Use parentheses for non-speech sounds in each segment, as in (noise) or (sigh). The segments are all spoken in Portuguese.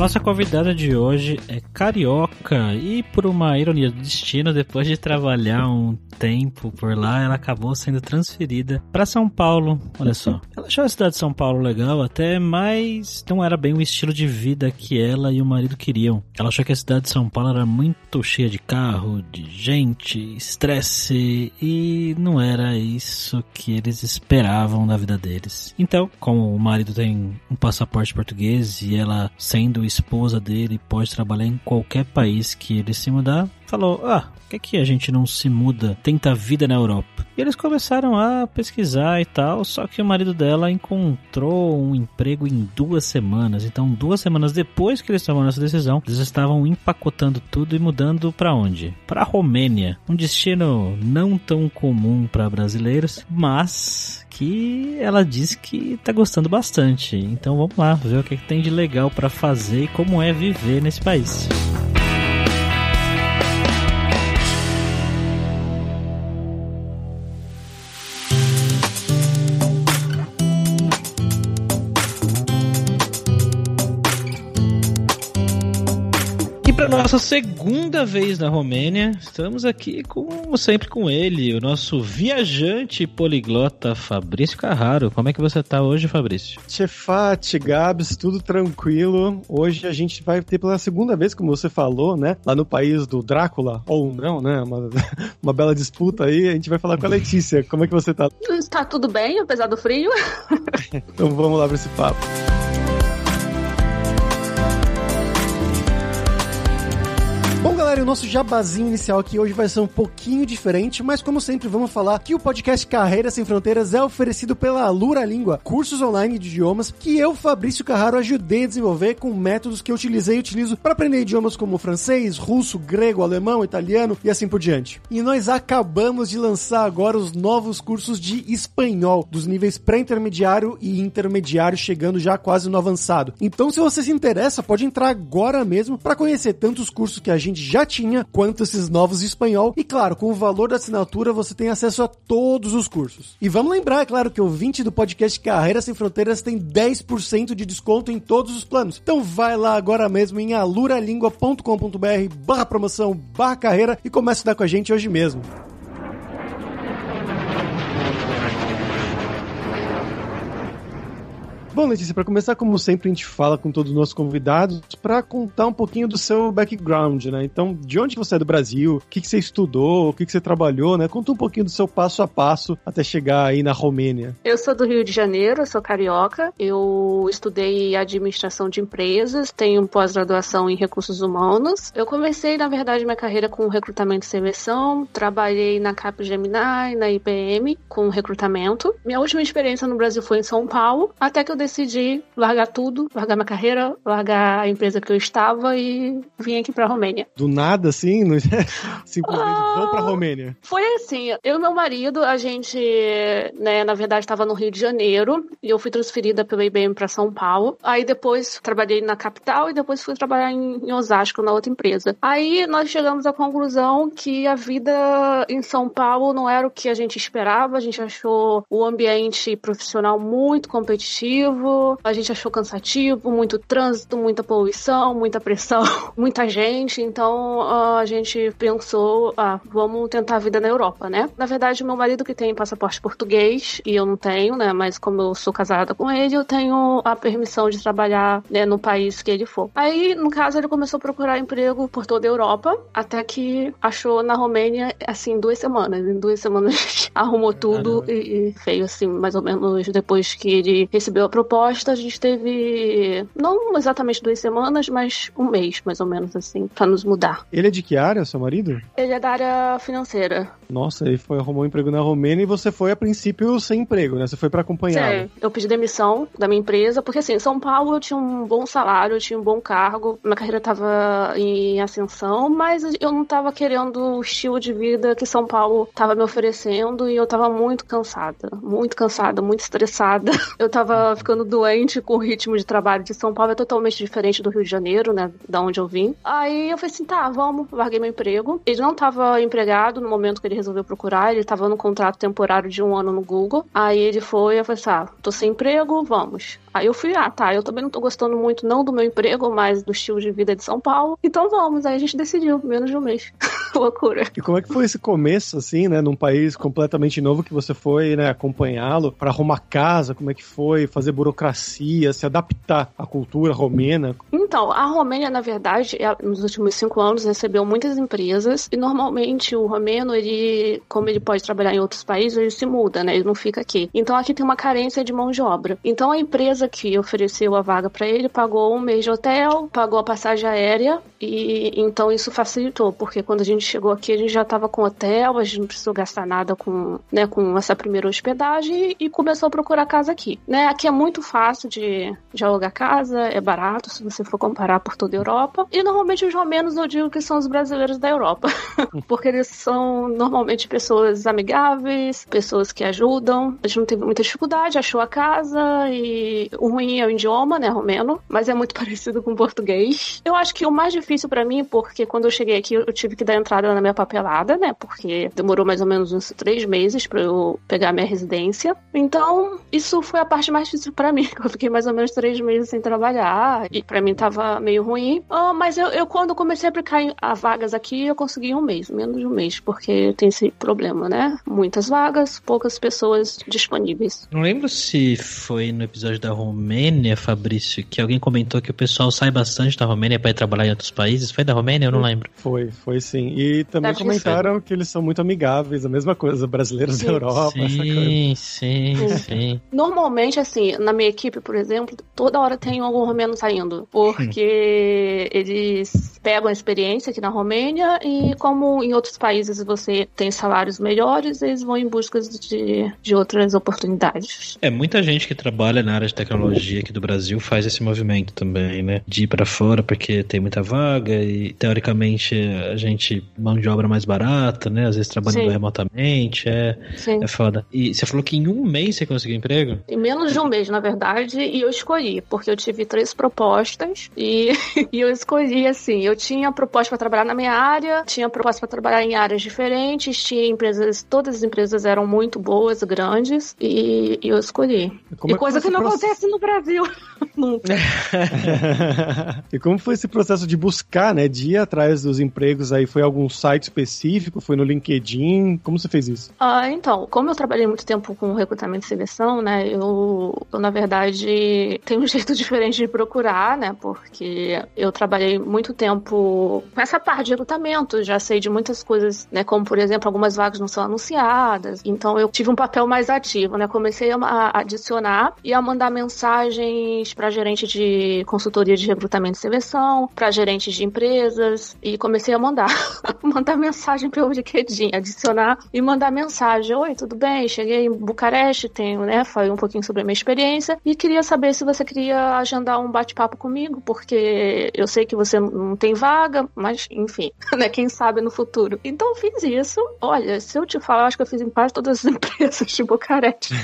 Nossa convidada de hoje é carioca e por uma ironia do destino, depois de trabalhar um tempo por lá, ela acabou sendo transferida para São Paulo. Olha só. Ela achou a cidade de São Paulo legal até, mas não era bem o estilo de vida que ela e o marido queriam. Ela achou que a cidade de São Paulo era muito cheia de carro, de gente, estresse e não era isso que eles esperavam da vida deles. Então, como o marido tem um passaporte português e ela sendo esposa dele pode trabalhar em qualquer país que ele se mudar, falou: Ah, por que, que a gente não se muda, tenta vida na Europa? E eles começaram a pesquisar e tal, só que o marido dela encontrou um emprego em duas semanas. Então, duas semanas depois que eles tomaram essa decisão, eles estavam empacotando tudo e mudando para onde? Para Romênia, um destino não tão comum para brasileiros, mas que ela diz que tá gostando bastante. Então vamos lá, ver o que, que tem de legal para fazer e como é viver nesse país. Nossa segunda vez na Romênia. Estamos aqui, como sempre, com ele, o nosso viajante poliglota Fabrício Carraro. Como é que você tá hoje, Fabrício? Chefate, Gabs, tudo tranquilo. Hoje a gente vai ter pela segunda vez, como você falou, né? Lá no país do Drácula, ou não, né? Uma, (laughs) uma bela disputa aí. A gente vai falar com a Letícia. Como é que você tá? Está tudo bem, apesar do frio. (laughs) então vamos lá para esse papo. Galera, o nosso jabazinho inicial aqui hoje vai ser um pouquinho diferente, mas como sempre vamos falar que o podcast Carreira Sem Fronteiras é oferecido pela Lura Língua, cursos online de idiomas que eu, Fabrício Carraro, ajudei a desenvolver com métodos que eu utilizei e utilizo para aprender idiomas como francês, russo, grego, alemão, italiano e assim por diante. E nós acabamos de lançar agora os novos cursos de espanhol, dos níveis pré-intermediário e intermediário, chegando já quase no avançado. Então, se você se interessa, pode entrar agora mesmo para conhecer tanto os cursos que a gente gente já tinha, quanto esses novos espanhol. E claro, com o valor da assinatura você tem acesso a todos os cursos. E vamos lembrar, é claro, que o 20 do podcast Carreira Sem Fronteiras tem 10% de desconto em todos os planos. Então vai lá agora mesmo em aluralingua.com.br barra promoção barra carreira e comece a estudar com a gente hoje mesmo. Bom, Letícia, para começar, como sempre, a gente fala com todos os nossos convidados para contar um pouquinho do seu background, né? Então, de onde você é do Brasil, o que, que você estudou, o que, que você trabalhou, né? Conta um pouquinho do seu passo a passo até chegar aí na Romênia. Eu sou do Rio de Janeiro, sou carioca. Eu estudei administração de empresas, tenho pós-graduação em recursos humanos. Eu comecei, na verdade, minha carreira com recrutamento e seleção, trabalhei na Capgemini, na IBM, com recrutamento. Minha última experiência no Brasil foi em São Paulo, até que eu decidi largar tudo, largar minha carreira, largar a empresa que eu estava e vim aqui pra Romênia. Do nada, assim? (laughs) Simplesmente ah, vou pra Romênia? Foi assim, eu e meu marido, a gente, né, na verdade estava no Rio de Janeiro e eu fui transferida pela IBM para São Paulo. Aí depois trabalhei na capital e depois fui trabalhar em, em Osasco, na outra empresa. Aí nós chegamos à conclusão que a vida em São Paulo não era o que a gente esperava, a gente achou o ambiente profissional muito competitivo, cansativo, a gente achou cansativo, muito trânsito, muita poluição, muita pressão, (laughs) muita gente, então a gente pensou, ah, vamos tentar a vida na Europa, né? Na verdade, meu marido que tem passaporte português e eu não tenho, né? Mas como eu sou casada com ele, eu tenho a permissão de trabalhar né, no país que ele for. Aí, no caso, ele começou a procurar emprego por toda a Europa, até que achou na Romênia, assim, duas semanas. Em duas semanas (laughs) arrumou tudo e, e veio, assim, mais ou menos depois que ele recebeu a proposta, a gente teve não exatamente duas semanas, mas um mês, mais ou menos, assim, pra nos mudar. Ele é de que área, seu marido? Ele é da área financeira. Nossa, ele foi arrumou um emprego na Romênia e você foi a princípio sem emprego, né? Você foi para acompanhar. Sim, eu pedi demissão da minha empresa, porque assim, em São Paulo eu tinha um bom salário, eu tinha um bom cargo, minha carreira tava em ascensão, mas eu não tava querendo o estilo de vida que São Paulo tava me oferecendo e eu tava muito cansada, muito cansada, muito estressada. (laughs) Eu tava ficando doente com o ritmo de trabalho de São Paulo, é totalmente diferente do Rio de Janeiro, né? Da onde eu vim. Aí eu falei assim: tá, vamos, larguei meu emprego. Ele não estava empregado no momento que ele resolveu procurar, ele estava no contrato temporário de um ano no Google. Aí ele foi, eu falei assim: ah, tô sem emprego, vamos. Aí eu fui, ah, tá, eu também não tô gostando muito, não do meu emprego, mas do estilo de vida de São Paulo. Então vamos, aí a gente decidiu, menos de um mês. (laughs) Loucura. E como é que foi esse começo, assim, né, num país completamente novo que você foi, né, acompanhá-lo para arrumar casa, como é que foi, fazer burocracia, se adaptar à cultura romena? Então, a Romênia, na verdade, é, nos últimos cinco anos recebeu muitas empresas e normalmente o romeno, ele, como ele pode trabalhar em outros países, ele se muda, né, ele não fica aqui. Então aqui tem uma carência de mão de obra. Então a empresa que ofereceu a vaga para ele pagou um mês de hotel, pagou a passagem aérea e então isso facilitou, porque quando a gente chegou aqui, a gente já estava com hotel, a gente não precisou gastar nada com, né, com essa primeira hospedagem e começou a procurar casa aqui. Né? Aqui é muito fácil de, de alugar casa, é barato se você for comparar por toda a Europa. E normalmente os romenos eu digo que são os brasileiros da Europa, (laughs) porque eles são normalmente pessoas amigáveis, pessoas que ajudam. A gente não teve muita dificuldade, achou a casa e o ruim é o idioma, né, romeno, mas é muito (laughs) parecido com português. Eu acho que o mais difícil para mim, porque quando eu cheguei aqui eu tive que dar entrada na minha papelada, né? Porque demorou mais ou menos uns três meses para eu pegar minha residência. Então, isso foi a parte mais difícil para mim. (laughs) Eu fiquei mais ou menos três meses sem trabalhar e para mim tava meio ruim. Oh, mas eu, eu, quando comecei a aplicar a vagas aqui, eu consegui um mês, menos de um mês, porque tem esse problema, né? Muitas vagas, poucas pessoas disponíveis. Não lembro se foi no episódio da Romênia, Fabrício, que alguém comentou que o pessoal sai bastante da Romênia para ir trabalhar em outros países. Foi da Romênia? Eu não lembro. Foi, foi sim. E também Deve comentaram que eles são muito amigáveis, a mesma coisa, brasileiros sim. da Europa. Sim, sim, sim. Normalmente, assim, na minha equipe, por exemplo, toda hora tem algum romeno saindo, porque eles pegam a experiência aqui na Romênia e como em outros países você tem salários melhores, eles vão em busca de, de outras oportunidades. É, muita gente que trabalha na área de tecnologia aqui do Brasil faz esse movimento também, né? De ir para fora porque tem muita vaga e teoricamente a gente mão de obra mais barata, né? Às vezes trabalhando Sim. remotamente, é, Sim. é foda. E você falou que em um mês você conseguiu emprego? Em menos de um mês, na verdade, e eu escolhi, porque eu tive três propostas e, (laughs) e eu escolhi assim, eu tinha proposta para trabalhar na minha área, tinha proposta para trabalhar em áreas diferentes, tinha empresas, todas as empresas eram muito boas, grandes, e, e eu escolhi. E, e é coisa que, que não processo... acontece no Brasil. (laughs) Nunca. (laughs) e como foi esse processo de buscar, né, de ir atrás dos empregos aí? Foi algum site específico? Foi no LinkedIn? Como você fez isso? Ah, então, como eu trabalhei muito tempo com recrutamento e seleção, né, eu, eu na verdade tenho um (laughs) jeito diferente de procurar, né, porque eu trabalhei muito tempo com essa parte de recrutamento, já sei de muitas coisas, né, como por exemplo, algumas vagas não são anunciadas, então eu tive um papel mais ativo, né, comecei a adicionar e a mandar mensagens para gerente de consultoria de recrutamento e seleção, para gerentes de empresas e comecei a mandar (laughs) mandar mensagem pelo LinkedIn, adicionar e mandar mensagem. Oi, tudo bem? Cheguei em Bucareste, tenho, né? Falei um pouquinho sobre a minha experiência e queria saber se você queria agendar um bate-papo comigo, porque eu sei que você não tem vaga, mas enfim, (laughs) né? Quem sabe no futuro. Então fiz isso. Olha, se eu te falar, acho que eu fiz em quase todas as (laughs) empresas de Bucareste.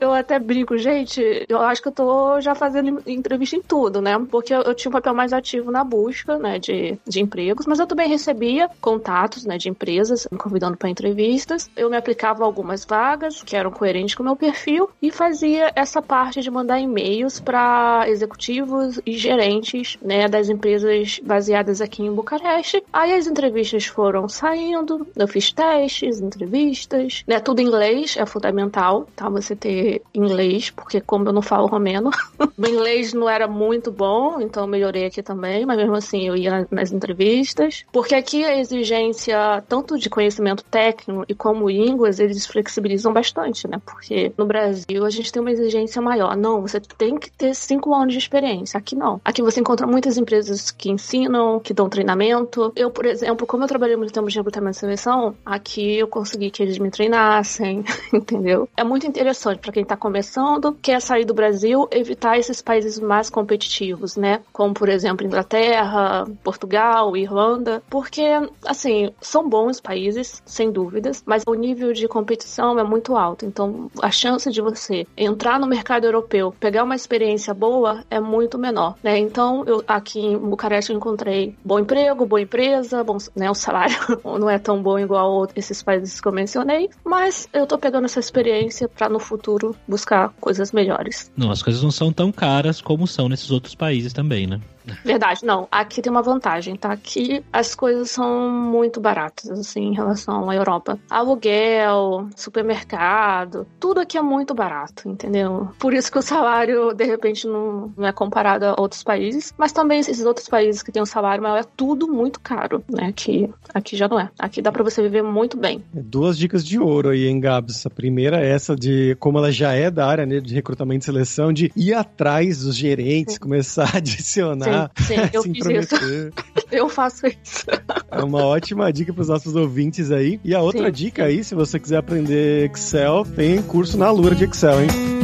eu até brinco, gente, eu acho que eu tô já fazendo entrevista em tudo, né? Porque eu, eu tinha um papel mais ativo na busca, né, de, de empregos, mas eu também recebia contatos, né, de empresas me convidando para entrevistas. Eu me aplicava algumas vagas que eram coerentes com o meu perfil e fazia essa parte de mandar e-mails para executivos e gerentes, né, das empresas baseadas aqui em Bucareste. Aí as entrevistas foram saindo, eu fiz testes, entrevistas, né, tudo em inglês, é fundamental, tá, você ter inglês, porque como eu não falo romeno, meu (laughs) inglês não era muito bom, então melhorei aqui também, mas mesmo assim eu ia nas entrevistas, porque aqui a exigência tanto de conhecimento técnico e como línguas, eles flexibilizam bastante, né? Porque no Brasil a gente tem uma exigência maior. Não, você tem que ter cinco anos de experiência. Aqui não. Aqui você encontra muitas empresas que ensinam, que dão treinamento. Eu, por exemplo, como eu trabalhei muito tempo de recrutamento e seleção, aqui eu consegui que eles me treinassem, (laughs) entendeu? É muito interessante para quem tá começando, quer sair do Brasil, evitar esses países mais competitivos, né? Como, por exemplo, Inglaterra, Portugal, Irlanda, porque, assim, são bons países, sem dúvidas, mas o nível de competição é muito alto. Então, a chance de você entrar no mercado europeu, pegar uma experiência boa, é muito menor, né? Então, eu, aqui em Bucareste eu encontrei bom emprego, boa empresa, bom, né, o salário (laughs) não é tão bom igual esses países que eu mencionei, mas eu tô pegando essa experiência para no futuro buscar coisas melhores. As coisas não são tão caras como são nesses outros países também, né? Verdade, não. Aqui tem uma vantagem, tá? Aqui as coisas são muito baratas, assim, em relação à Europa. Aluguel, supermercado, tudo aqui é muito barato, entendeu? Por isso que o salário, de repente, não, não é comparado a outros países. Mas também esses outros países que têm um salário maior é tudo muito caro, né? Aqui, aqui já não é. Aqui dá pra você viver muito bem. É duas dicas de ouro aí, hein, Gabs? A primeira é essa de como ela já é da área né, de recrutamento e seleção, de ir atrás dos gerentes, começar a (laughs) adicionar sim, eu (laughs) fiz isso. (laughs) eu faço isso. É uma ótima dica para os nossos ouvintes aí. E a outra sim. dica aí, se você quiser aprender Excel, tem curso na Lura de Excel, hein?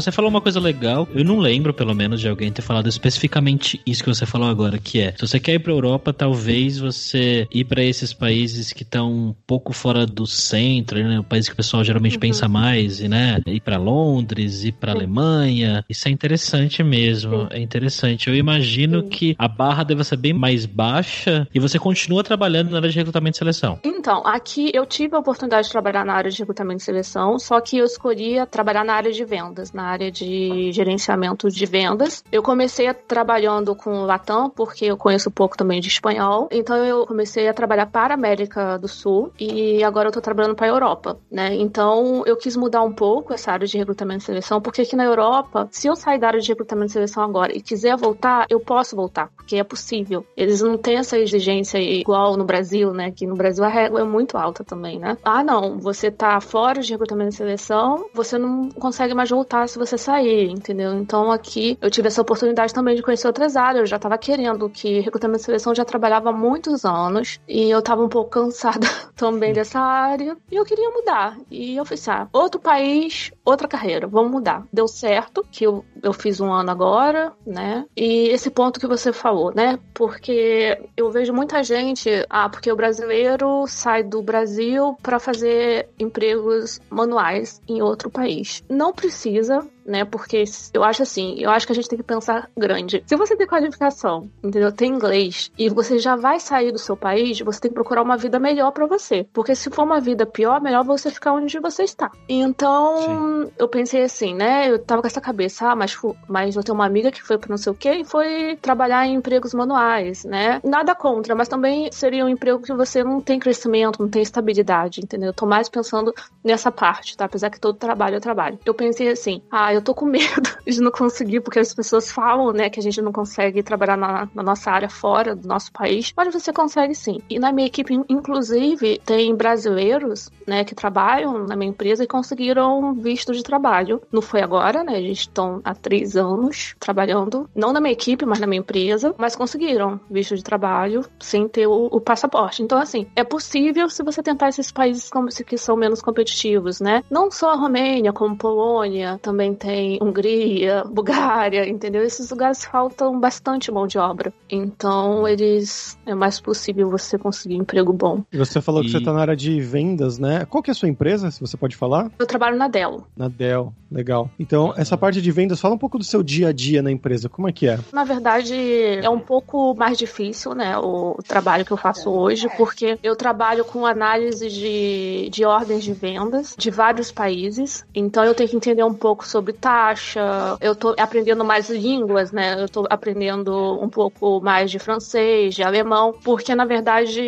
Você falou uma coisa legal, eu não lembro, pelo menos, de alguém ter falado especificamente isso que você falou agora, que é, se você quer ir pra Europa, talvez você ir para esses países que estão um pouco fora do centro, né? O país que o pessoal geralmente uhum. pensa mais, né? Ir para Londres, ir para Alemanha. Isso é interessante mesmo, é interessante. Eu imagino que a barra deve ser bem mais baixa e você continua trabalhando na área de recrutamento e seleção. Então, aqui eu tive a oportunidade de trabalhar na área de recrutamento e seleção, só que eu escolhi trabalhar na área de vendas, na área de gerenciamento de vendas. Eu comecei trabalhando com Latam, porque eu conheço pouco também de espanhol. Então eu comecei a trabalhar para a América do Sul e agora eu tô trabalhando para a Europa, né? Então eu quis mudar um pouco essa área de recrutamento e seleção, porque aqui na Europa, se eu sair da área de recrutamento e seleção agora e quiser voltar, eu posso voltar, porque é possível. Eles não têm essa exigência igual no Brasil, né? Que no Brasil a régua é muito alta também, né? Ah, não, você tá fora de recrutamento e seleção, você não consegue mais voltar se você sair, entendeu? Então aqui eu tive essa oportunidade também de conhecer outras áreas. Eu já estava querendo que recrutamento e seleção já trabalhava há muitos anos e eu estava um pouco (laughs) cansada também dessa área e eu queria mudar. E eu fiz, ah, outro país, outra carreira, vamos mudar. Deu certo, que eu, eu fiz um ano agora, né? E esse ponto que você falou, né? Porque eu vejo muita gente, ah, porque o brasileiro sai do Brasil para fazer empregos manuais em outro país. Não precisa, né? Porque eu acho assim, eu acho que a gente tem que pensar grande. Se você tem qualificação, entendeu? Tem inglês e você já vai sair do seu país, você tem que procurar uma vida melhor para você. Porque se for uma vida pior, melhor você ficar onde você está. Então, Sim. eu pensei assim, né? Eu tava com essa cabeça, ah, mas, mas eu tenho uma amiga que foi pra não sei o quê e foi trabalhar em empregos manuais, né? Nada contra, mas também seria um emprego que você não tem crescimento, não tem estabilidade, entendeu? Eu tô mais pensando nessa parte, tá? Apesar que todo trabalho é trabalho. Eu pensei assim, ah, eu eu tô com medo (laughs) de não conseguir, porque as pessoas falam, né, que a gente não consegue trabalhar na, na, nossa área fora do nosso país, mas você consegue sim. E na minha equipe, inclusive, tem brasileiros, né, que trabalham na minha empresa e conseguiram visto de trabalho. Não foi agora, né, eles estão há três anos trabalhando, não na minha equipe, mas na minha empresa, mas conseguiram visto de trabalho sem ter o, o passaporte. Então, assim, é possível se você tentar esses países como que são menos competitivos, né? Não só a Romênia, como Polônia, também tem Hungria, (laughs) Bulgária, entendeu? Esses lugares faltam bastante mão de obra. Então, eles é mais possível você conseguir um emprego bom. E você falou e... que você está na área de vendas, né? Qual que é a sua empresa, se você pode falar? Eu trabalho na Dell. Na Dell, legal. Então, essa parte de vendas, fala um pouco do seu dia a dia na empresa, como é que é? Na verdade, é um pouco mais difícil, né, o trabalho que eu faço hoje, porque eu trabalho com análise de, de ordens de vendas de vários países, então eu tenho que entender um pouco sobre taxa, eu tô aprendendo mais línguas, né? Eu tô aprendendo um pouco mais de francês, de alemão, porque na verdade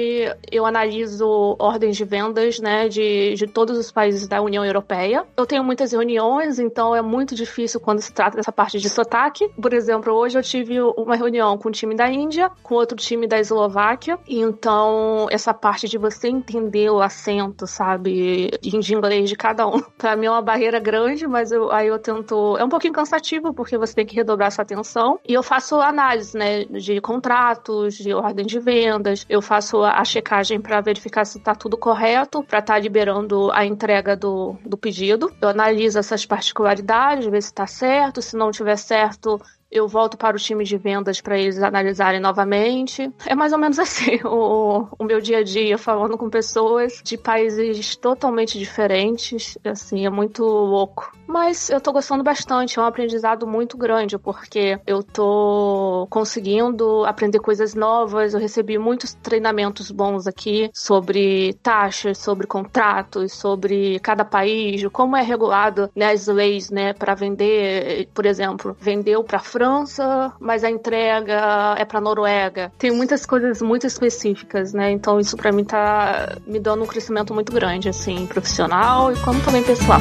eu analiso ordens de vendas, né, de, de todos os países da União Europeia. Eu tenho muitas reuniões, então é muito difícil quando se trata dessa parte de sotaque. Por exemplo, hoje eu tive uma reunião com o time da Índia, com outro time da Eslováquia, então essa parte de você entender o acento, sabe, de inglês de cada um, (laughs) para mim é uma barreira grande, mas eu, aí eu tenho É um pouquinho cansativo, porque você tem que redobrar sua atenção. E eu faço análise, né, de contratos, de ordem de vendas. Eu faço a checagem para verificar se está tudo correto, para estar tá liberando a entrega do, do pedido. Eu analiso essas particularidades, ver se está certo. Se não tiver certo, eu volto para o time de vendas para eles analisarem novamente. É mais ou menos (laughs) assim o, o meu dia a dia falando com pessoas de países totalmente diferentes. Assim, é muito louco. Mas eu tô gostando bastante, é um aprendizado muito grande, porque eu tô conseguindo aprender coisas novas. Eu recebi muitos treinamentos bons aqui sobre taxas, sobre contratos, sobre cada país, como é regulado né, as leis, né, para vender, por exemplo, vendeu para França, mas a entrega é para Noruega. Tem muitas coisas muito específicas, né? Então isso para mim tá me dando um crescimento muito grande, assim, profissional e como também pessoal.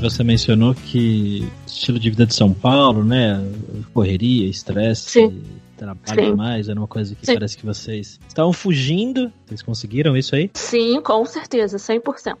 Você mencionou que estilo de vida de São Paulo, né? Correria, estresse, trabalho Sim. demais, era uma coisa que Sim. parece que vocês estavam fugindo. Vocês conseguiram isso aí? Sim, com certeza, 100%.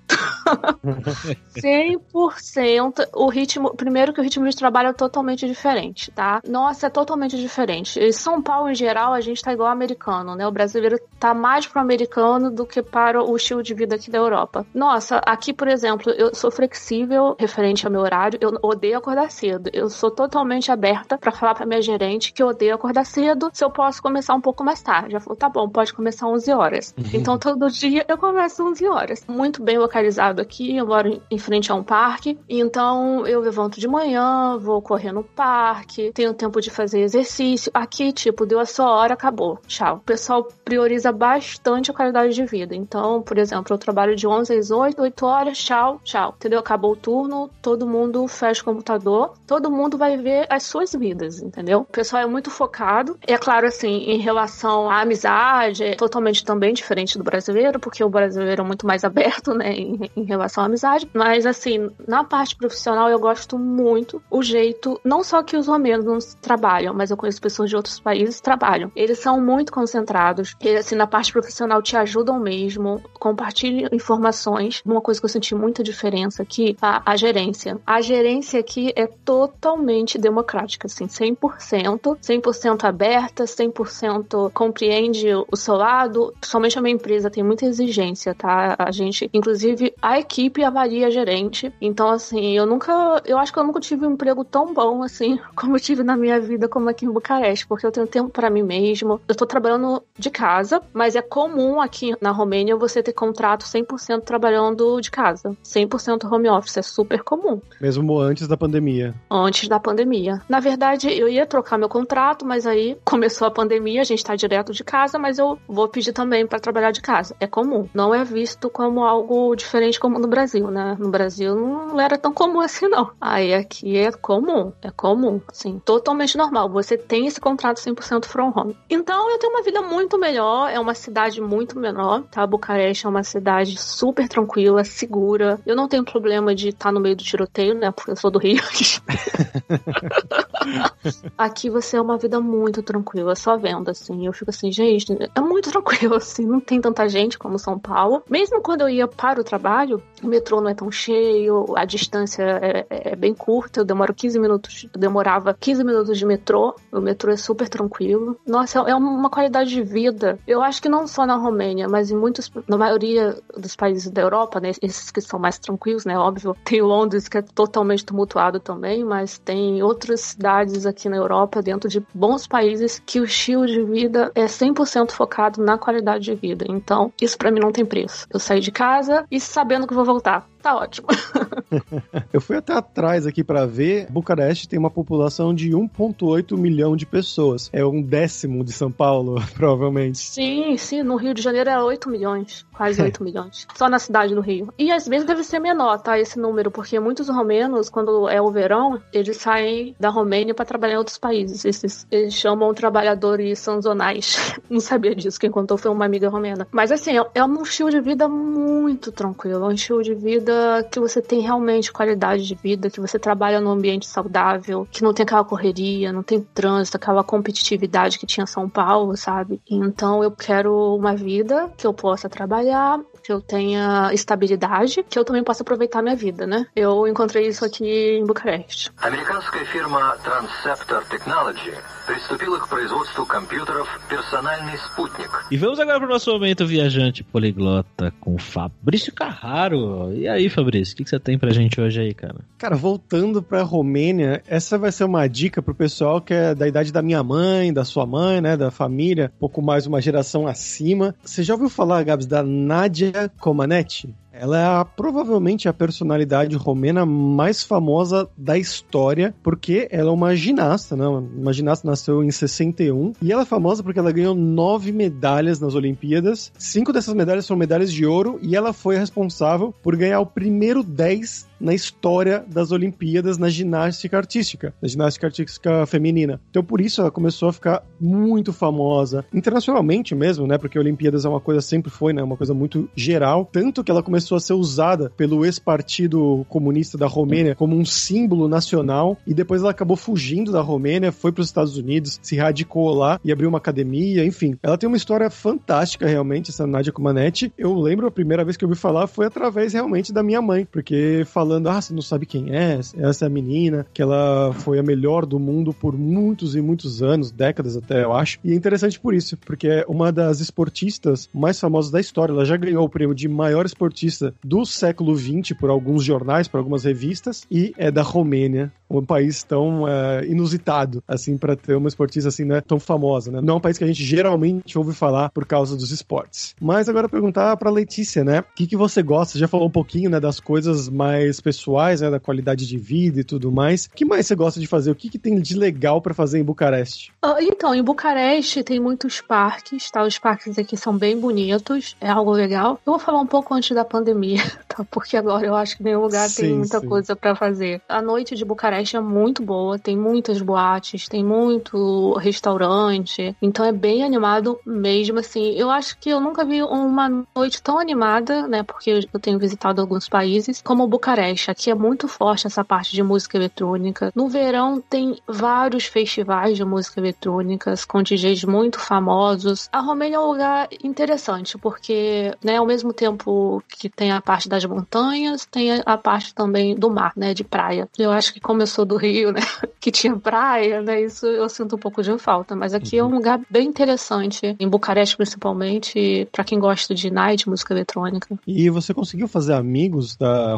100%. (laughs) O ritmo, primeiro que o ritmo de trabalho é totalmente diferente, tá? Nossa, é totalmente diferente. Em São Paulo, em geral, a gente tá igual americano, né? O brasileiro tá mais pro americano do que para o estilo de vida aqui da Europa. Nossa, aqui, por exemplo, eu sou flexível referente ao meu horário, eu odeio acordar cedo. Eu sou totalmente aberta para falar para minha gerente que eu odeio acordar cedo, se eu posso começar um pouco mais tarde. Já falou, tá bom, pode começar 11 horas. Uhum. Então, todo dia eu começo 11 horas. Muito bem localizado aqui, eu moro em frente a um parque, então eu levanto de manhã, vou correr no parque, tenho tempo de fazer exercício. Aqui, tipo, deu a sua hora, acabou, tchau. O pessoal prioriza bastante a qualidade de vida. Então, por exemplo, eu trabalho de 11 às 8, 8 horas, tchau, tchau. Entendeu? Acabou o turno, todo mundo fecha o computador, todo mundo vai ver as suas vidas, entendeu? O pessoal é muito focado. É claro, assim, em relação à amizade, é totalmente também diferente do brasileiro, porque o brasileiro é muito mais (laughs) aberto, né, em, em relação à amizade. Mas, assim, na parte profissional, eu gosto muito o jeito, não só que os romenos trabalham, mas eu conheço pessoas de outros países que trabalham. Eles são muito concentrados. E, assim, na parte profissional, te ajudam mesmo, compartilham informações. Uma coisa que eu senti muita diferença aqui, a, a gerência. A gerência aqui é totalmente democrática, assim, 100%, 100% aberta, 100% compreende o seu lado. Somente a minha empresa tem muita exigência, tá? A gente, inclusive, a equipe avalia a gerente. Então, assim, eu nunca. Eu acho que eu nunca tive um emprego tão bom, assim, (laughs) como eu tive na minha vida, como aqui em Bucareste, porque eu tenho tempo para mim mesmo. Eu tô trabalhando de casa, mas é comum aqui na Romênia você ter contrato 100% trabalhando de casa. 100% home office. É super comum. Mesmo antes da pandemia. Antes da pandemia. Na verdade, eu ia trocar meu contrato, mas aí começou a pandemia, a gente tá direto de casa, mas eu vou pedir também para trabalhar de casa. É comum. Não é visto como algo diferente como no Brasil, né? No Brasil não era tão comum assim, não. Aí aqui é comum, é comum, assim, totalmente normal. Você tem esse contrato 100% from home. Então eu tenho uma vida muito melhor, é uma cidade muito menor, tá? Bucareste é uma cidade super tranquila, segura. Eu não tenho problema de estar no meio do tiroteio, né? Porque eu sou do Rio. (laughs) (laughs) aqui você é uma vida muito tranquila, só vendo, assim. Eu fico assim, gente, é muito tranquilo, (laughs) assim, não tem tanta gente como São Paulo. Mesmo quando eu ia para o trabalho, o metrô não é tão cheio, a distância é, é, bem curta, eu demoro 15 minutos, demorava 15 minutos de metrô, o metrô é super tranquilo. Nossa, é uma qualidade de vida. Eu acho que não só na Romênia, mas em muitos, na maioria dos países da Europa, né, esses que são mais tranquilos, né, óbvio, tem Londres que é totalmente tumultuado também, mas tem outras cidades aqui na Europa, dentro de bons países, que o estilo de vida é 100% focado na qualidade de vida. Então, isso para mim não tem preço. Eu saí de casa e sabendo que vou voltar. Tá ótimo. (laughs) eu fui até atrás aqui para ver. Bucareste tem uma população de 1,8 milhão de pessoas. É um décimo de São Paulo, (laughs) provavelmente. Sim, sim. No Rio de Janeiro é 8 milhões. Quase (laughs) 8 milhões. Só na cidade do Rio. E às vezes deve ser menor, tá? Esse número, porque muitos romenos, quando é o verão, eles saem da Romênia para trabalhar em outros países. Esses, eles chamam trabalhadores sazonais. Não sabia disso. Quem contou foi uma amiga romena. Mas assim, é, é um estilo de vida muito tranquilo. É um estilo de vida vida que você tem realmente qualidade de vida, que você trabalha num ambiente saudável, que não tem aquela correria, não tem trânsito, aquela competitividade que tinha São Paulo, sabe? Então eu quero uma vida que eu possa trabalhar, que eu tenha estabilidade, que eu também possa aproveitar minha vida, né? Eu encontrei isso aqui em Bucareste. Американская фирма Transceptor Technology приступила к производству компьютеров «Персональный спутник». E vamos agora para o nosso momento viajante poliglota com Fabrício Carraro. E aí, Fabrício, o que, que você tem pra gente hoje aí, cara? Cara, voltando pra Romênia, essa vai ser uma dica pro pessoal que é da idade da minha mãe, da sua mãe, né, da família, um pouco mais uma geração acima. Você já ouviu falar, Gabs, da Nadia Comaneci? Ela é provavelmente a personalidade romena mais famosa da história, porque ela é uma ginasta, né? Uma ginasta nasceu em 61 e ela é famosa porque ela ganhou nove medalhas nas Olimpíadas. Cinco dessas medalhas são medalhas de ouro e ela foi responsável por ganhar o primeiro 10 na história das Olimpíadas na ginástica artística, na ginástica artística feminina. Então por isso ela começou a ficar muito famosa internacionalmente mesmo, né? Porque Olimpíadas é uma coisa sempre foi, né? Uma coisa muito geral, tanto que ela começou a ser usada pelo ex-partido comunista da Romênia como um símbolo nacional e depois ela acabou fugindo da Romênia, foi para os Estados Unidos, se radicou lá e abriu uma academia, enfim. Ela tem uma história fantástica realmente essa Nadia Comaneci. Eu lembro a primeira vez que eu ouvi falar foi através realmente da minha mãe, porque falando falando, ah, você não sabe quem é, essa é a menina, que ela foi a melhor do mundo por muitos e muitos anos, décadas até, eu acho. E é interessante por isso, porque é uma das esportistas mais famosas da história. Ela já ganhou o prêmio de maior esportista do século XX por alguns jornais, por algumas revistas, e é da Romênia, um país tão é, inusitado, assim, para ter uma esportista assim, né, tão famosa, né? Não é um país que a gente geralmente ouve falar por causa dos esportes. Mas agora perguntar para Letícia, né? O que, que você gosta? Você já falou um pouquinho, né, das coisas mais pessoais, né, da qualidade de vida e tudo mais. O que mais você gosta de fazer? O que, que tem de legal para fazer em Bucareste? Uh, então, em Bucareste tem muitos parques, tá? Os parques aqui são bem bonitos, é algo legal. Eu vou falar um pouco antes da pandemia, (laughs) tá? Porque agora eu acho que nenhum lugar sim, tem muita sim. coisa para fazer. A noite de Bucareste é muito boa, tem muitas boates, tem muito restaurante, então é bem animado mesmo assim. Eu acho que eu nunca vi uma noite tão animada, né? Porque eu tenho visitado alguns países, como Bucareste. Aqui é muito forte essa parte de música eletrônica. No verão tem vários festivais de música eletrônica com DJs muito famosos. A Romênia é um lugar interessante porque, né, ao mesmo tempo que tem a parte das montanhas, tem a parte também do mar, né, de praia. Eu acho que sou do Rio, né? (laughs) Que tinha praia, né? Isso eu sinto um pouco de falta. Mas aqui uhum. é um uhum. lugar bem interessante, em Bucareste principalmente, para quem gosta de night, música eletrônica. E você conseguiu fazer amigos da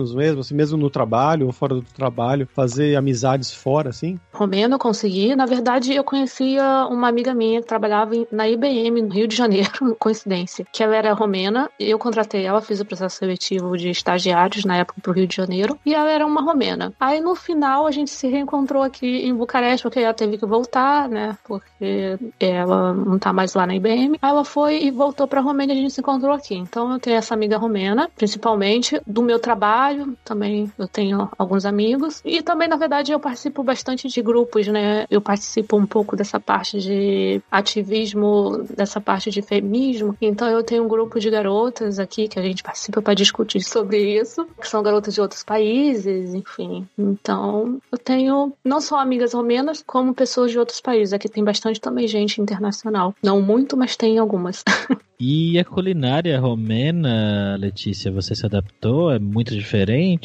romenos mesmo, assim, mesmo no trabalho ou fora do trabalho, fazer amizades fora, assim? Romeno eu consegui. Na verdade, eu conhecia uma amiga minha que trabalhava na IBM no Rio de Janeiro, (laughs) coincidência, que ela era romena. Eu contratei ela, fiz o processo seletivo de estagiários na época pro Rio de Janeiro, e ela era uma romena. Aí no final a gente se reencontrou aqui em Bucareste, porque ela teve que voltar, né? Porque ela não tá mais lá na IBM. Aí ela foi e voltou pra Romênia e a gente se encontrou aqui. Então eu tenho essa amiga romena, principalmente do meu trabalho, também eu tenho alguns amigos. E também, na verdade, eu participo bastante de grupos, né? Eu participo um pouco dessa parte de ativismo, dessa parte de feminismo. Então eu tenho um grupo de garotas aqui que a gente participa para discutir sobre isso, que são garotas de outros países, enfim. Então, eu tenho não só amigas romenas, como pessoas de outros países. Aqui tem bastante também gente internacional. Não muito, mas tem algumas. (laughs) E a culinária romena, Letícia, você se adaptou? É muito diferente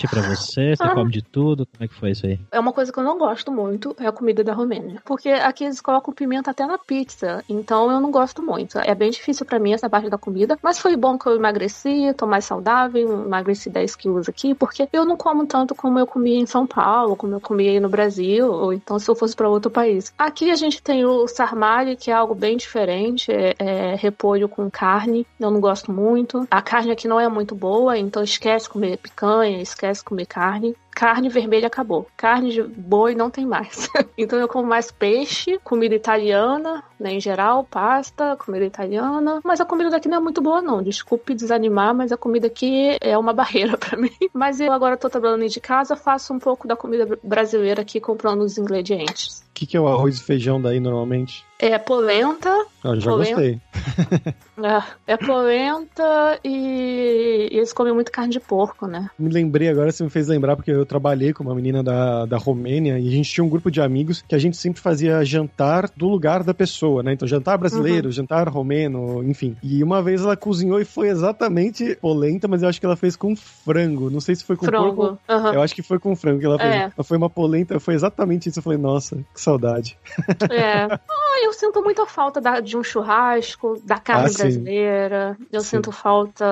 para você? Você ah. come de tudo? Como é que foi isso aí? É uma coisa que eu não gosto muito, é a comida da Romênia. Porque aqui eles colocam pimenta até na pizza, então eu não gosto muito. É bem difícil para mim essa parte da comida, mas foi bom que eu emagreci, tô mais saudável, emagreci 10 quilos aqui, porque eu não como tanto como eu comia em São Paulo, como eu comia aí no Brasil, ou então se eu fosse para outro país. Aqui a gente tem o sarmale, que é algo bem diferente, é, é repolho com carne carne, eu não gosto muito. A carne aqui não é muito boa, então esquece comer picanha, esquece comer carne carne vermelha acabou. Carne de boi não tem mais. (laughs) então eu como mais peixe, comida italiana, né, em geral, pasta, comida italiana. Mas a comida daqui não é muito boa, não. Desculpe desanimar, mas a comida aqui é uma (laughs) barreira para mim. Mas eu agora tô trabalhando de casa, faço um pouco da comida brasileira aqui comprando os ingredientes. que, que é o arroz e feijão daí normalmente? É polenta. Ah, já Polenta. gostei. (laughs) É, é polenta e, e eles comem muito carne de porco, né? Me lembrei agora, você me fez lembrar, porque eu trabalhei com uma menina da, da Romênia e a gente tinha um grupo de amigos que a gente sempre fazia jantar do lugar da pessoa, né? Então, jantar brasileiro, jantar romeno, enfim. E uma vez ela cozinhou e foi exatamente polenta, mas eu acho que ela fez com frango. Não sei se foi com porco. Frango. Aham. Eu acho que foi com frango que ela fez. É. Mas Foi uma polenta, foi exatamente isso. Eu falei, nossa, que saudade. É. Ah, eu sinto muita falta da- de um churrasco, da carne Ah, brasileira. Eu Sim. sinto falta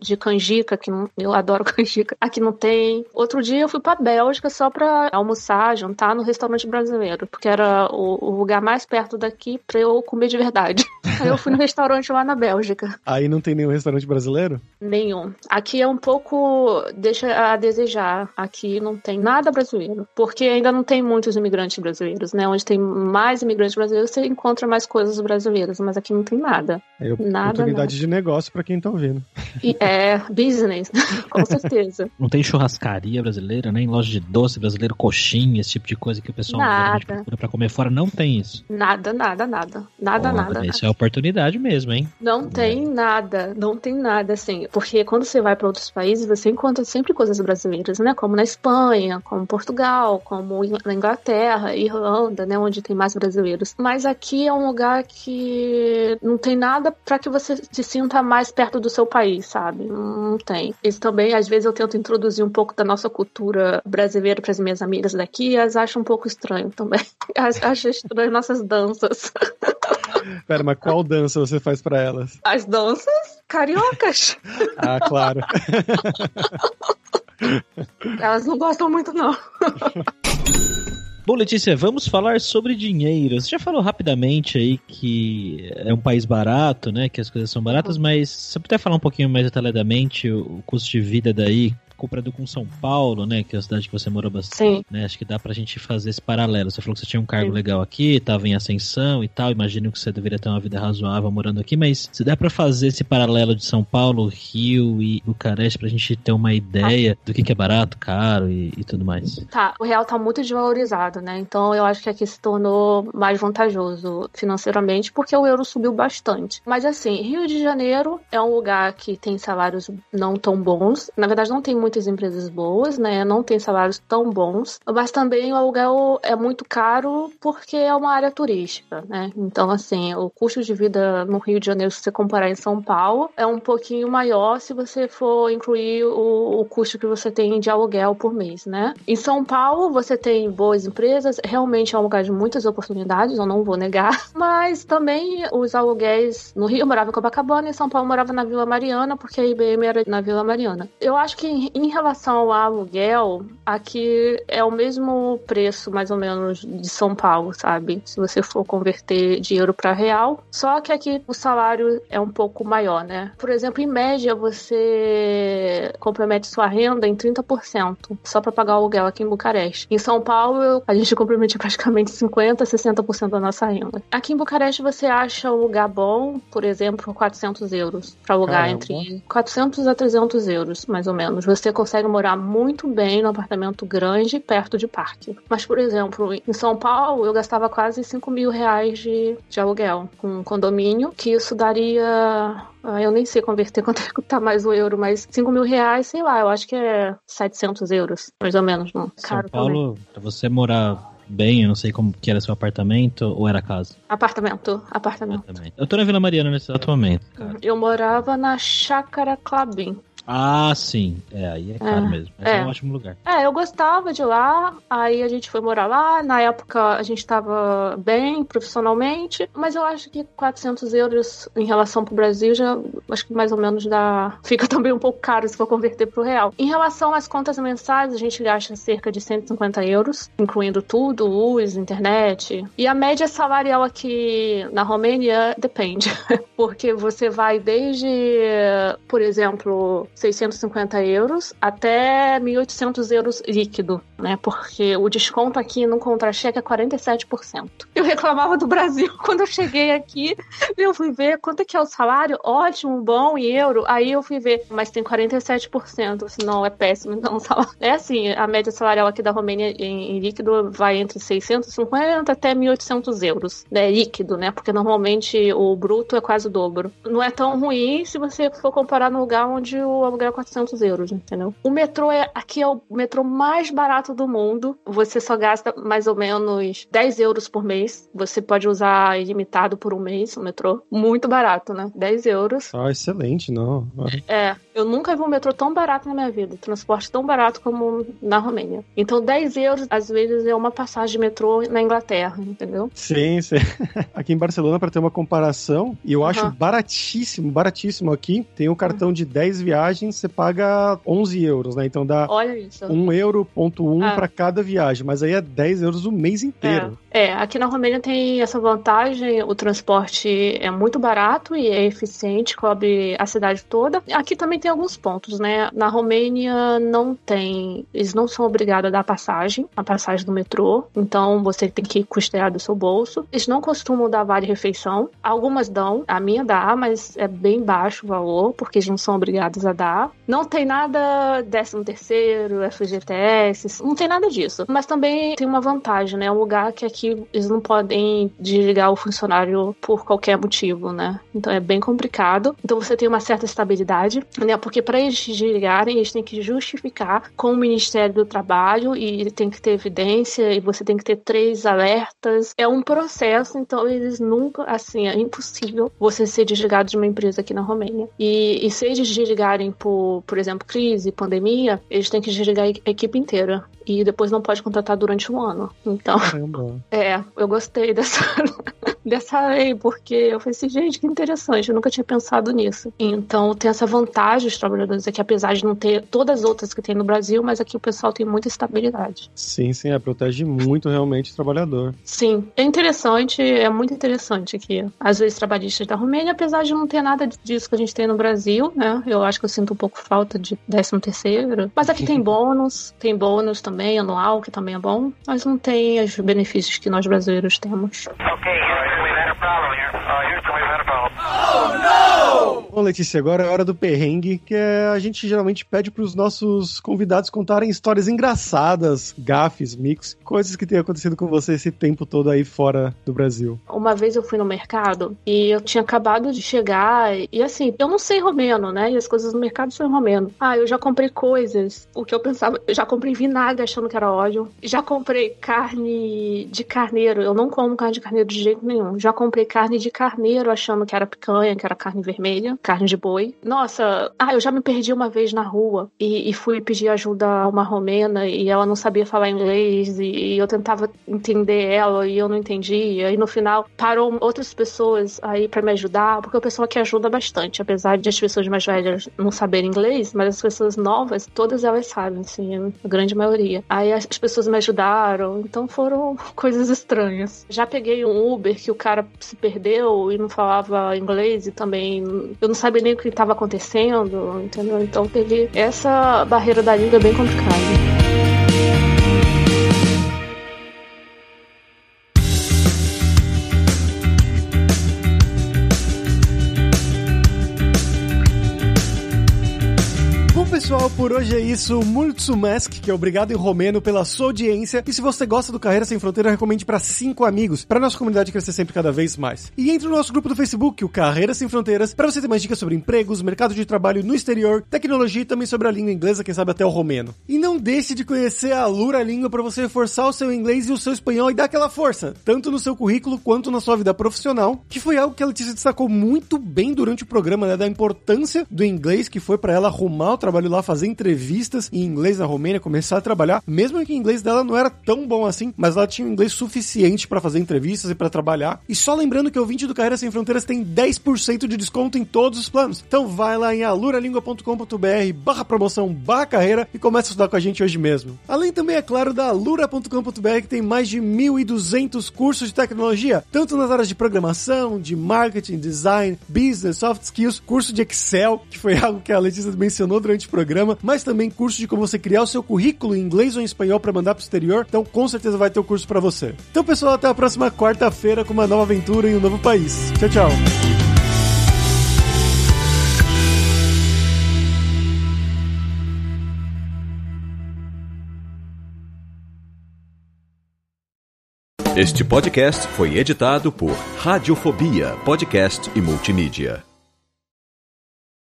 de canjica, que eu adoro (laughs) canjica. Aqui não tem. Outro dia eu fui pra Bélgica só pra almoçar, jantar no restaurante brasileiro, porque era o, o lugar mais perto daqui pra eu comer de verdade. (laughs) Aí eu fui no restaurante lá na Bélgica. Aí não tem nenhum restaurante brasileiro? Nenhum. Aqui é um pouco. deixa a desejar. Aqui não tem nada brasileiro. Porque ainda não tem muitos imigrantes brasileiros, né? Onde tem mais imigrantes brasileiros, você encontra mais coisas brasileiras. Mas aqui não tem nada. Aí, Nada, oportunidade de negócio pra quem tá ouvindo. E é business, (laughs) com certeza. Não tem churrascaria brasileira, nem loja de doce brasileiro, coxinha, esse tipo de coisa que o pessoal Nada. procura pra comer fora. Não tem isso. Nada, nada, nada. Nada, Olha, nada. Isso é oportunidade mesmo, hein? Não tem nada, não tem nada, assim. Porque quando você vai para outros países, você encontra sempre coisas brasileiras, né? Como na Espanha, como Portugal, como na Inglaterra, Irlanda, né? Onde tem mais brasileiros. Mas aqui é um lugar que não tem nada para que você se sinta mais perto do seu país, sabe? Não tem. Isso também, às vezes, eu tento introduzir um pouco da nossa cultura brasileira para as minhas amigas daqui elas acham um pouco estranho também. (laughs) Elas acham estranho nossas danças. (laughs) Pera, mas qual dança você faz pra elas? As danças cariocas. (laughs) Ah, claro. Elas não gostam muito, não. Bom, Letícia, vamos falar sobre dinheiro. Você já falou rapidamente aí que é um país barato, né? Que as coisas são baratas, mas se você puder falar um pouquinho mais detalhadamente o custo de vida daí, comparado com São Paulo, né? Que é a cidade que você morou bastante, Sim. né? Acho que dá pra gente fazer esse paralelo. Você falou que você tinha um cargo Sim. legal aqui, tava em ascensão e tal. Imagino que você deveria ter uma vida razoável morando aqui, mas se dá pra fazer esse paralelo de São Paulo, Rio e Bucareste pra gente ter uma ideia do que, que é barato, caro e, e tudo mais. Tá, o real tá muito desvalorizado, né? Então eu acho que aqui se tornou mais vantajoso financeiramente porque o euro subiu bastante. Mas assim, Rio de Janeiro é um lugar que tem salários não tão bons. Na verdade, não tem muitas empresas boas, né? Não tem salários tão bons. Mas também o aluguel é muito caro porque é uma área turística, né? Então, assim, o custo de vida no Rio de Janeiro, se você comparar em São Paulo, é um pouquinho maior se você for incluir o, o custo que você tem de aluguel por mês, né? Em São Paulo, você tem boas empresas, realmente é um lugar de muitas oportunidades, eu não vou negar, (laughs) mas também os aluguéis no Rio eu morava em Copacabana, em São Paulo eu morava na Vila Mariana, porque a IBM era na Vila Mariana. Eu acho que em, em relação ao aluguel, aqui é o mesmo preço, mais ou menos, de São Paulo, sabe? Se você for converter dinheiro para real. Só que aqui o salário é um pouco maior, né? Por exemplo, em média, você compromete sua renda em 30% só para pagar o aluguel aqui em Bucareste. Em São Paulo, a gente compromete praticamente 50%, 60% da nossa renda. Aqui em Bucareste, você acha um lugar bom, por exemplo, 400 euros para alugar Caramba. entre 400 a 300 euros, mais ou menos. Você consegue morar muito bem num apartamento grande, perto de parque. Mas, por exemplo, em São Paulo, eu gastava quase 5 mil reais de, de aluguel com um condomínio, que isso daria. ah, eu nem sei converter (laughs) quanto é que tá mais o euro, mas 5 mil reais, sei lá, eu acho que é 700 euros, mais ou menos, não. São Caro também. Paulo, pra você morar bem, eu não sei como que era seu apartamento ou era casa. Apartamento, apartamento. Eu tô na Vila Mariana nesse exato momento, cara. Eu morava na Chácara Clabin. Ah, sim. É, aí é caro É, mesmo. Mas é. é. um ótimo lugar. É, eu gostava de lá, aí a gente foi morar lá. Na época a gente tava bem profissionalmente, mas eu acho que 400 euros em relação pro Brasil já acho que mais ou menos dá. (laughs) Fica também um pouco caro se for converter pro real. Em relação às contas mensais, a gente gasta cerca de 150 euros, incluindo tudo, luz, internet. E a média salarial aqui na Romênia depende, (laughs) porque você vai desde, por exemplo, 650 euros até 1.800 euros líquido, né? Porque o desconto aqui no contra-cheque é 47%. Eu reclamava do Brasil (laughs) quando eu cheguei aqui, eu fui ver quanto é que é o salário, ótimo, bom, em euro. Aí eu fui ver, mas tem 47%, senão é péssimo, então o salário. É assim, a média salarial aqui da Romênia em, em líquido vai entre 650 até 1.800 euros, né? Líquido, né? Porque normalmente o bruto é quase o dobro. Não é tão ruim se você for comparar no lugar onde o aluguel é 400 euros, entendeu? O metrô é aqui é o metrô mais barato do mundo. Você só gasta mais ou menos 10 euros por mês. Você pode usar ilimitado por um mês o metrô. Muito barato, né? 10 euros. Ah, excelente, não. É, eu nunca vi um metrô tão barato na minha vida. Transporte tão barato como na Romênia. Então 10 euros, às vezes, é uma passagem de metrô na Inglaterra, entendeu? Sim, sim. (laughs) Aqui em Barcelona, para ter uma comparação, e eu acho baratíssimo, baratíssimo aqui, tem um cartão de 10 viagens, você paga 11 euros, né? Então dá Olha isso. 1 euro ponto 1 Ah. para cada viagem, mas aí é 10 euros o mês inteiro. É, é, aqui na Romênia tem essa vantagem, o transporte é muito barato e é eficiente, cobre a cidade toda. Aqui também tem alguns pontos, né? Na Romênia não tem, eles não são obrigados a dar passagem, a passagem do metrô, então você tem que custear do seu bolso. Eles não costumam dar vale refeição, algumas dão, a minha dá, mas é bem baixo o valor, porque eles não são obrigados a dar. Não tem nada 13 terceiro, FGTS, não tem nada disso. Mas também tem uma vantagem, né? É um lugar que aqui eles não podem desligar o funcionário por qualquer motivo, né? Então é bem complicado. Então você tem uma certa estabilidade, né? Porque para eles desligarem, eles têm que justificar com o Ministério do Trabalho e tem que ter evidência e você tem que ter três alertas. É um processo, então eles nunca, assim, é impossível você ser desligado de uma empresa aqui na Romênia. E, e se eles desligarem por, por exemplo, crise, pandemia, eles têm que desligar a equipe inteira. E depois não pode contratar durante um ano. Então, Caramba. (laughs) é, eu gostei (laughs) dessa, dessa lei, porque eu falei assim, gente, que interessante, eu nunca tinha pensado nisso. Então, tem essa vantagem os trabalhadores aqui, apesar de não ter todas as outras que tem no Brasil, mas aqui o pessoal tem muita estabilidade. Sim, sim, é, protege muito realmente o trabalhador. Sim, é interessante, é muito interessante aqui. As leis trabalhistas da Romênia, apesar de não ter nada disso que a gente tem no Brasil, né? Eu acho que eu sinto um pouco falta de 13 terceiro. Mas aqui tem (laughs) bônus, tem bônus também, anual, que também é bom, mas não tem os benefícios que nós brasileiros temos. Okay. Uh, Houston, we've had a Bom, Letícia, agora é a hora do perrengue, que é, a gente geralmente pede para os nossos convidados contarem histórias engraçadas, gafes, mix, coisas que tenham acontecido com você esse tempo todo aí fora do Brasil. Uma vez eu fui no mercado e eu tinha acabado de chegar e assim, eu não sei romeno, né? E as coisas no mercado são em romeno. Ah, eu já comprei coisas, o que eu pensava, eu já comprei vinagre achando que era óleo, já comprei carne de carneiro, eu não como carne de carneiro de jeito nenhum. Já comprei carne de carneiro achando que era picanha, que era carne vermelha, carne de boi. Nossa, ah, eu já me perdi uma vez na rua e, e fui pedir ajuda a uma romena e ela não sabia falar inglês e, e eu tentava entender ela e eu não entendia. E no final parou outras pessoas aí pra me ajudar, porque o pessoal aqui ajuda bastante, apesar de as pessoas mais velhas não saberem inglês, mas as pessoas novas, todas elas sabem, assim, a grande maioria. Aí as pessoas me ajudaram, então foram (laughs) coisas estranhas. Já peguei um Uber que o cara se perdeu e não falava inglês e também eu não sabia nem o que estava acontecendo, entendeu? Então teve essa barreira da língua bem complicada. Por hoje é isso. Mulțumesc, que é obrigado em romeno pela sua audiência. E se você gosta do Carreira Sem Fronteira, recomende para cinco amigos, para nossa comunidade crescer sempre cada vez mais. E entre no nosso grupo do Facebook, o Carreira Sem Fronteiras, para você ter mais dicas sobre empregos, mercado de trabalho no exterior, tecnologia e também sobre a língua inglesa, quem sabe até o romeno. E não deixe de conhecer a Lura Língua para você reforçar o seu inglês e o seu espanhol e dar aquela força, tanto no seu currículo quanto na sua vida profissional, que foi algo que a Letícia destacou muito bem durante o programa, né, da importância do inglês que foi para ela arrumar o trabalho lá, fazer entrevistas em inglês na Romênia, começar a trabalhar, mesmo que o inglês dela não era tão bom assim, mas ela tinha um inglês suficiente para fazer entrevistas e para trabalhar. E só lembrando que o ouvinte do Carreira Sem Fronteiras tem 10% de desconto em todos os planos. Então vai lá em aluralingua.com.br barra promoção barra carreira e começa a estudar com a gente hoje mesmo. Além também, é claro, da alura.com.br que tem mais de 1.200 cursos de tecnologia, tanto nas áreas de programação, de marketing, design, business, soft skills, curso de Excel, que foi (laughs) algo que a Letícia mencionou durante o programa, mas também curso de como você criar o seu currículo em inglês ou em espanhol para mandar pro exterior. Então, com certeza vai ter o curso para você. Então, pessoal, até a próxima quarta-feira com uma nova aventura em um novo país. Tchau, tchau. Este podcast foi editado por Radiofobia, podcast e multimídia.